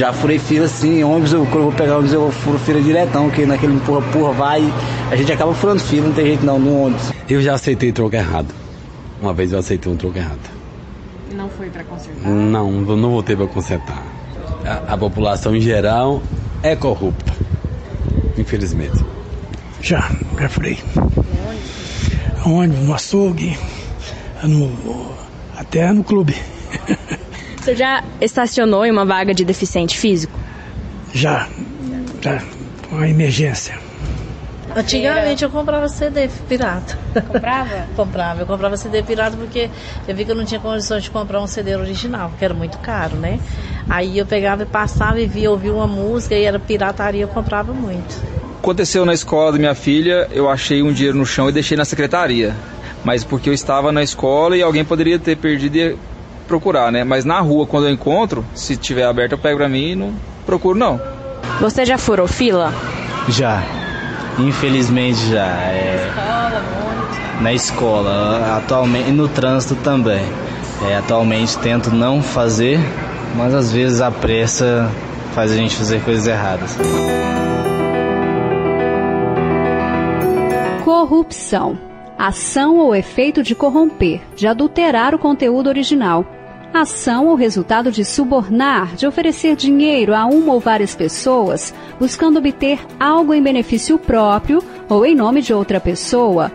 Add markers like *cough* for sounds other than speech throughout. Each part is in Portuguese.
Já furei fila sim, ônibus, eu, quando eu vou pegar ônibus eu furo fila diretão, que naquele empurra-empurra vai, a gente acaba furando fila, não tem jeito não, no ônibus. Eu já aceitei troco errado. Uma vez eu aceitei um troco errado. Não foi para consertar? Não, não voltei para consertar. A, a população em geral é corrupta, infelizmente. Já, já furei. Onde? No açougue, no, até no clube. *laughs* Você já estacionou em uma vaga de deficiente físico? Já, já, uma emergência. Antigamente eu comprava CD pirata. Comprava? *laughs* comprava. Eu comprava CD pirata porque eu vi que eu não tinha condições de comprar um CD original, que era muito caro, né? Aí eu pegava e passava e via, ouvia uma música e era pirataria, eu comprava muito. Aconteceu na escola da minha filha, eu achei um dinheiro no chão e deixei na secretaria. Mas porque eu estava na escola e alguém poderia ter perdido e procurar, né? Mas na rua, quando eu encontro, se tiver aberto, eu pego pra mim e não procuro, não. Você já furou fila? Já, infelizmente já. É... Escola, Na escola, atualmente, e no trânsito também. É, atualmente tento não fazer, mas às vezes a pressa faz a gente fazer coisas erradas. Corrupção. Ação ou efeito de corromper, de adulterar o conteúdo original. Ação ou resultado de subornar, de oferecer dinheiro a uma ou várias pessoas, buscando obter algo em benefício próprio ou em nome de outra pessoa.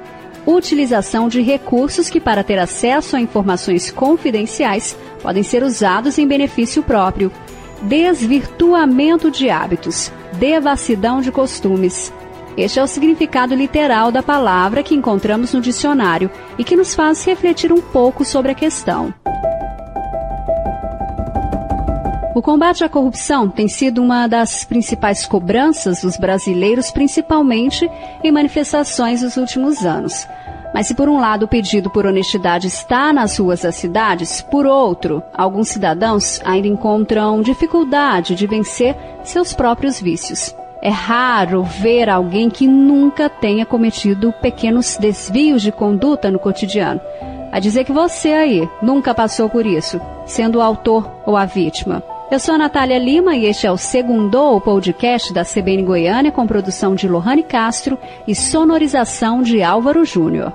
Utilização de recursos que, para ter acesso a informações confidenciais, podem ser usados em benefício próprio. Desvirtuamento de hábitos. Devassidão de costumes. Este é o significado literal da palavra que encontramos no dicionário e que nos faz refletir um pouco sobre a questão. O combate à corrupção tem sido uma das principais cobranças dos brasileiros, principalmente em manifestações dos últimos anos. Mas se por um lado o pedido por honestidade está nas ruas das cidades, por outro, alguns cidadãos ainda encontram dificuldade de vencer seus próprios vícios. É raro ver alguém que nunca tenha cometido pequenos desvios de conduta no cotidiano. A dizer que você aí nunca passou por isso, sendo o autor ou a vítima. Eu sou a Natália Lima e este é o segundo o podcast da CBN Goiânia com produção de Lohane Castro e sonorização de Álvaro Júnior.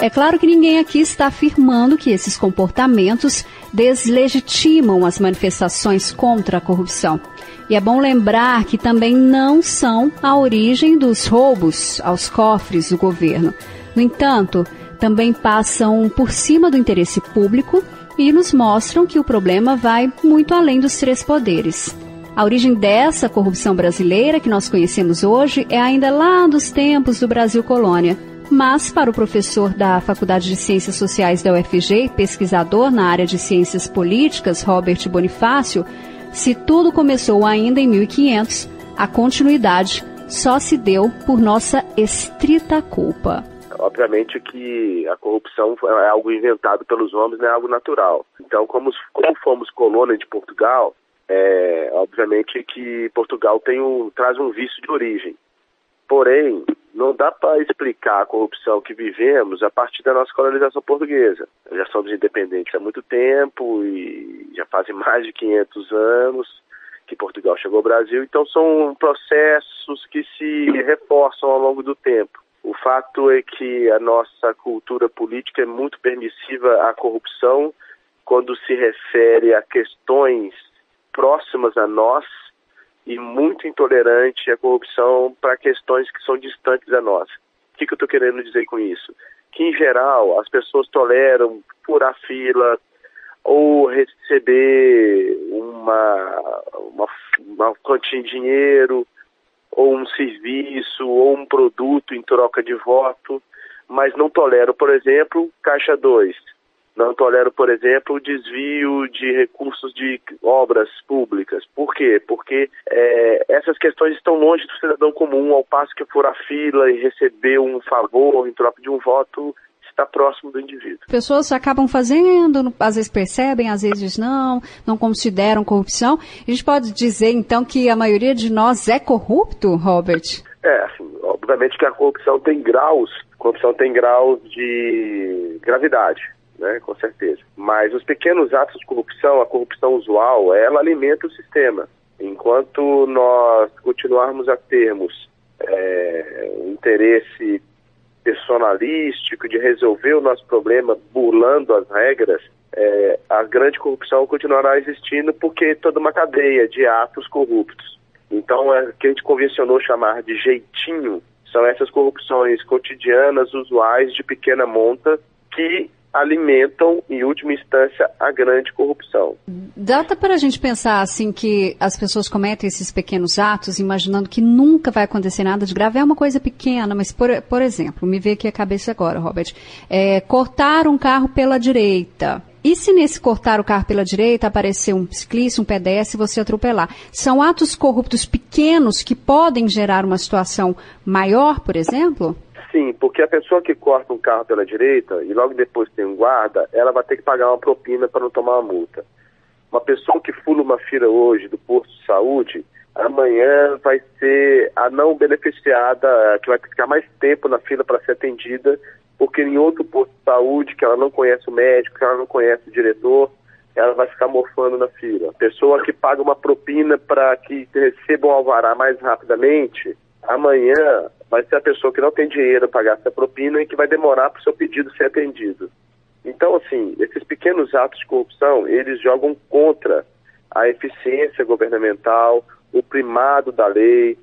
É claro que ninguém aqui está afirmando que esses comportamentos deslegitimam as manifestações contra a corrupção. E é bom lembrar que também não são a origem dos roubos aos cofres do governo. No entanto, também passam por cima do interesse público e nos mostram que o problema vai muito além dos três poderes. A origem dessa corrupção brasileira que nós conhecemos hoje é ainda lá dos tempos do Brasil colônia mas para o professor da Faculdade de Ciências Sociais da UFG, pesquisador na área de ciências políticas, Robert Bonifácio, se tudo começou ainda em 1500, a continuidade só se deu por nossa estrita culpa. Obviamente que a corrupção é algo inventado pelos homens, não é algo natural. Então, como, como fomos colônia de Portugal, é, obviamente que Portugal tem um, traz um vício de origem. Porém, não dá para explicar a corrupção que vivemos a partir da nossa colonização portuguesa. Já somos independentes há muito tempo e já fazem mais de 500 anos que Portugal chegou ao Brasil, então são processos que se reforçam ao longo do tempo. Fato é que a nossa cultura política é muito permissiva à corrupção quando se refere a questões próximas a nós e muito intolerante à corrupção para questões que são distantes da nossa. O que, que eu estou querendo dizer com isso? Que, em geral, as pessoas toleram furar fila ou receber uma, uma, uma quantia de dinheiro ou um serviço ou um produto em troca de voto, mas não toleram, por exemplo, caixa 2, não tolero, por exemplo, o desvio de recursos de obras públicas. Por quê? Porque é, essas questões estão longe do cidadão comum, ao passo que for a fila e receber um favor em troca de um voto, está próximo do indivíduo. Pessoas acabam fazendo, às vezes percebem, às vezes não, não consideram corrupção. A gente pode dizer, então, que a maioria de nós é corrupto, Robert? É, assim, obviamente que a corrupção tem graus, corrupção tem graus de gravidade. né, com certeza. Mas os pequenos atos de corrupção, a corrupção usual, ela alimenta o sistema. Enquanto nós continuarmos a termos é, um interesse personalístico de resolver o nosso problema burlando as regras, é, a grande corrupção continuará existindo porque toda uma cadeia de atos corruptos. Então, é que a gente convencionou chamar de jeitinho são essas corrupções cotidianas, usuais, de pequena monta, que alimentam, em última instância, a grande corrupção. Dá para a gente pensar assim que as pessoas cometem esses pequenos atos imaginando que nunca vai acontecer nada de grave? É uma coisa pequena, mas por, por exemplo, me vê aqui a cabeça agora, Robert, é, cortar um carro pela direita. E se nesse cortar o carro pela direita aparecer um ciclista, um pedestre e você atropelar? São atos corruptos pequenos que podem gerar uma situação maior, por exemplo? Sim, porque a pessoa que corta um carro pela direita e logo depois tem um guarda, ela vai ter que pagar uma propina para não tomar uma multa. Uma pessoa que fula uma fila hoje do posto de saúde, amanhã vai ser a não beneficiada, que vai ficar mais tempo na fila para ser atendida, porque em outro posto de saúde, que ela não conhece o médico, que ela não conhece o diretor, ela vai ficar morfando na fila. A pessoa que paga uma propina para que receba um alvará mais rapidamente, amanhã vai ser a pessoa que não tem dinheiro para pagar essa propina e que vai demorar para o seu pedido ser atendido. Então, assim, esses pequenos atos de corrupção, eles jogam contra a eficiência governamental, o primado da lei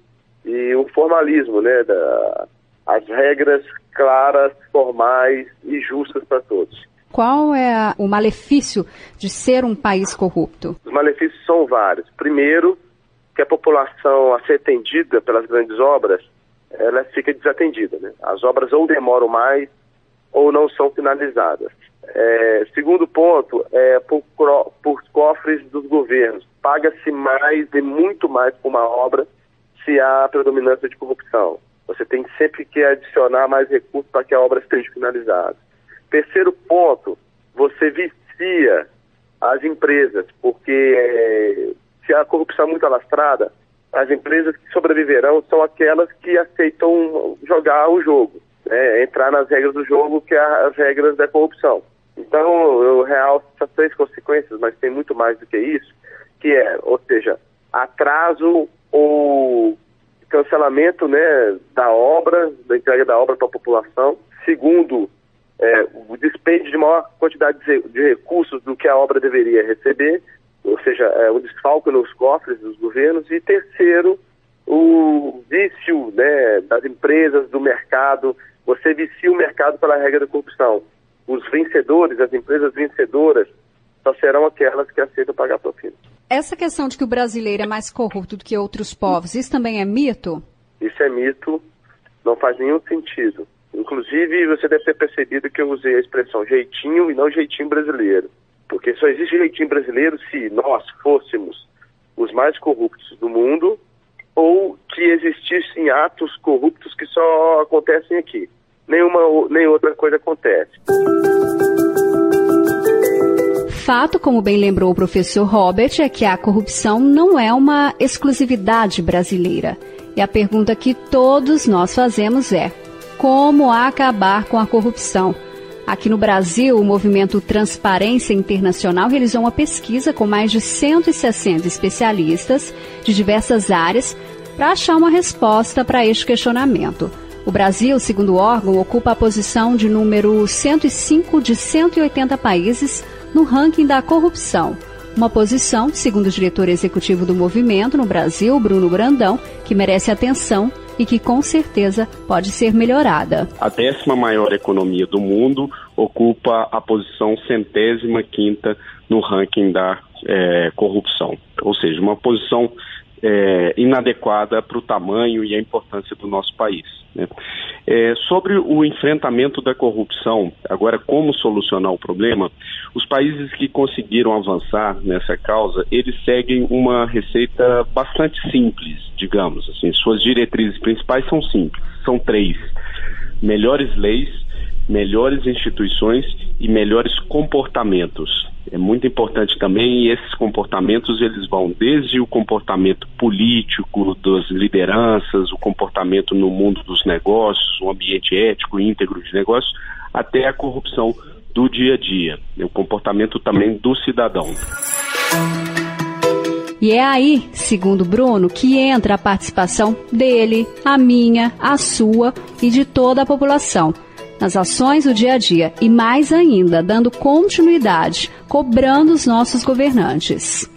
e o formalismo, né, da, as regras claras, formais e justas para todos. Qual é o malefício de ser um país corrupto? Os malefícios são vários. Primeiro, que a população a ser atendida pelas grandes obras ela fica desatendida. Né? As obras ou demoram mais ou não são finalizadas. É, segundo ponto, é por, por cofres dos governos. Paga-se mais e muito mais por uma obra se há predominância de corrupção. Você tem sempre que adicionar mais recursos para que a obra esteja finalizada. Terceiro ponto, você vicia as empresas, porque é, se a corrupção é muito alastrada, as empresas que sobreviverão são aquelas que aceitam jogar o jogo, né? entrar nas regras do jogo, que é as regras da corrupção. Então, eu realço essas três consequências, mas tem muito mais do que isso, que é, ou seja, atraso ou cancelamento né, da obra, da entrega da obra para a população. Segundo, é, o despende de maior quantidade de, de recursos do que a obra deveria receber ou seja, é, o desfalque nos cofres dos governos, e terceiro, o vício né, das empresas, do mercado, você vicia o mercado pela regra da corrupção. Os vencedores, as empresas vencedoras, só serão aquelas que aceitam pagar propina. Essa questão de que o brasileiro é mais corrupto do que outros povos, isso também é mito? Isso é mito, não faz nenhum sentido. Inclusive, você deve ter percebido que eu usei a expressão jeitinho e não jeitinho brasileiro. Porque só existe jeitinho brasileiro se nós fôssemos os mais corruptos do mundo ou que existissem atos corruptos que só acontecem aqui. Nenhuma nem outra coisa acontece. Fato, como bem lembrou o professor Robert, é que a corrupção não é uma exclusividade brasileira. E a pergunta que todos nós fazemos é: como acabar com a corrupção? Aqui no Brasil, o movimento Transparência Internacional realizou uma pesquisa com mais de 160 especialistas de diversas áreas para achar uma resposta para este questionamento. O Brasil, segundo o órgão, ocupa a posição de número 105 de 180 países no ranking da corrupção. Uma posição, segundo o diretor executivo do movimento no Brasil, Bruno Brandão, que merece atenção e que com certeza pode ser melhorada. A décima maior economia do mundo ocupa a posição centésima quinta no ranking da é, corrupção, ou seja, uma posição é, inadequada para o tamanho e a importância do nosso país. Né? É, sobre o enfrentamento da corrupção, agora como solucionar o problema, os países que conseguiram avançar nessa causa, eles seguem uma receita bastante simples, digamos assim. Suas diretrizes principais são simples, são três: melhores leis, melhores instituições e melhores comportamentos. É muito importante também e esses comportamentos eles vão desde o comportamento político das lideranças, o comportamento no mundo dos negócios, um ambiente ético íntegro de negócios, até a corrupção do dia a dia, o comportamento também do cidadão. E é aí, segundo Bruno, que entra a participação dele, a minha, a sua e de toda a população nas ações do dia a dia e mais ainda, dando continuidade, cobrando os nossos governantes.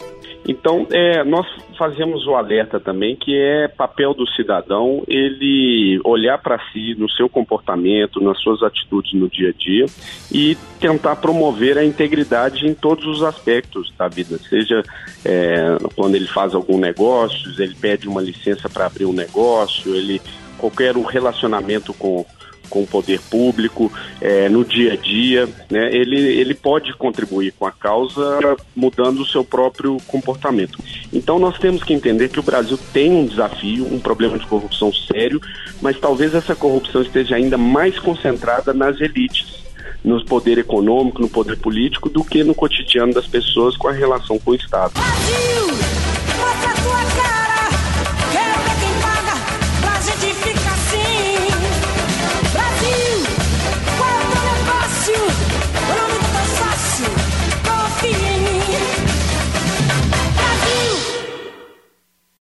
Então, é, nós fazemos o alerta também que é papel do cidadão ele olhar para si, no seu comportamento, nas suas atitudes no dia a dia e tentar promover a integridade em todos os aspectos da vida, seja é, quando ele faz algum negócio, ele pede uma licença para abrir um negócio, ele qualquer relacionamento com com o poder público, é, no dia a dia, né, ele, ele pode contribuir com a causa mudando o seu próprio comportamento. Então nós temos que entender que o Brasil tem um desafio, um problema de corrupção sério, mas talvez essa corrupção esteja ainda mais concentrada nas elites no poder econômico, no poder político, do que no cotidiano das pessoas com a relação com o Estado. Brasil,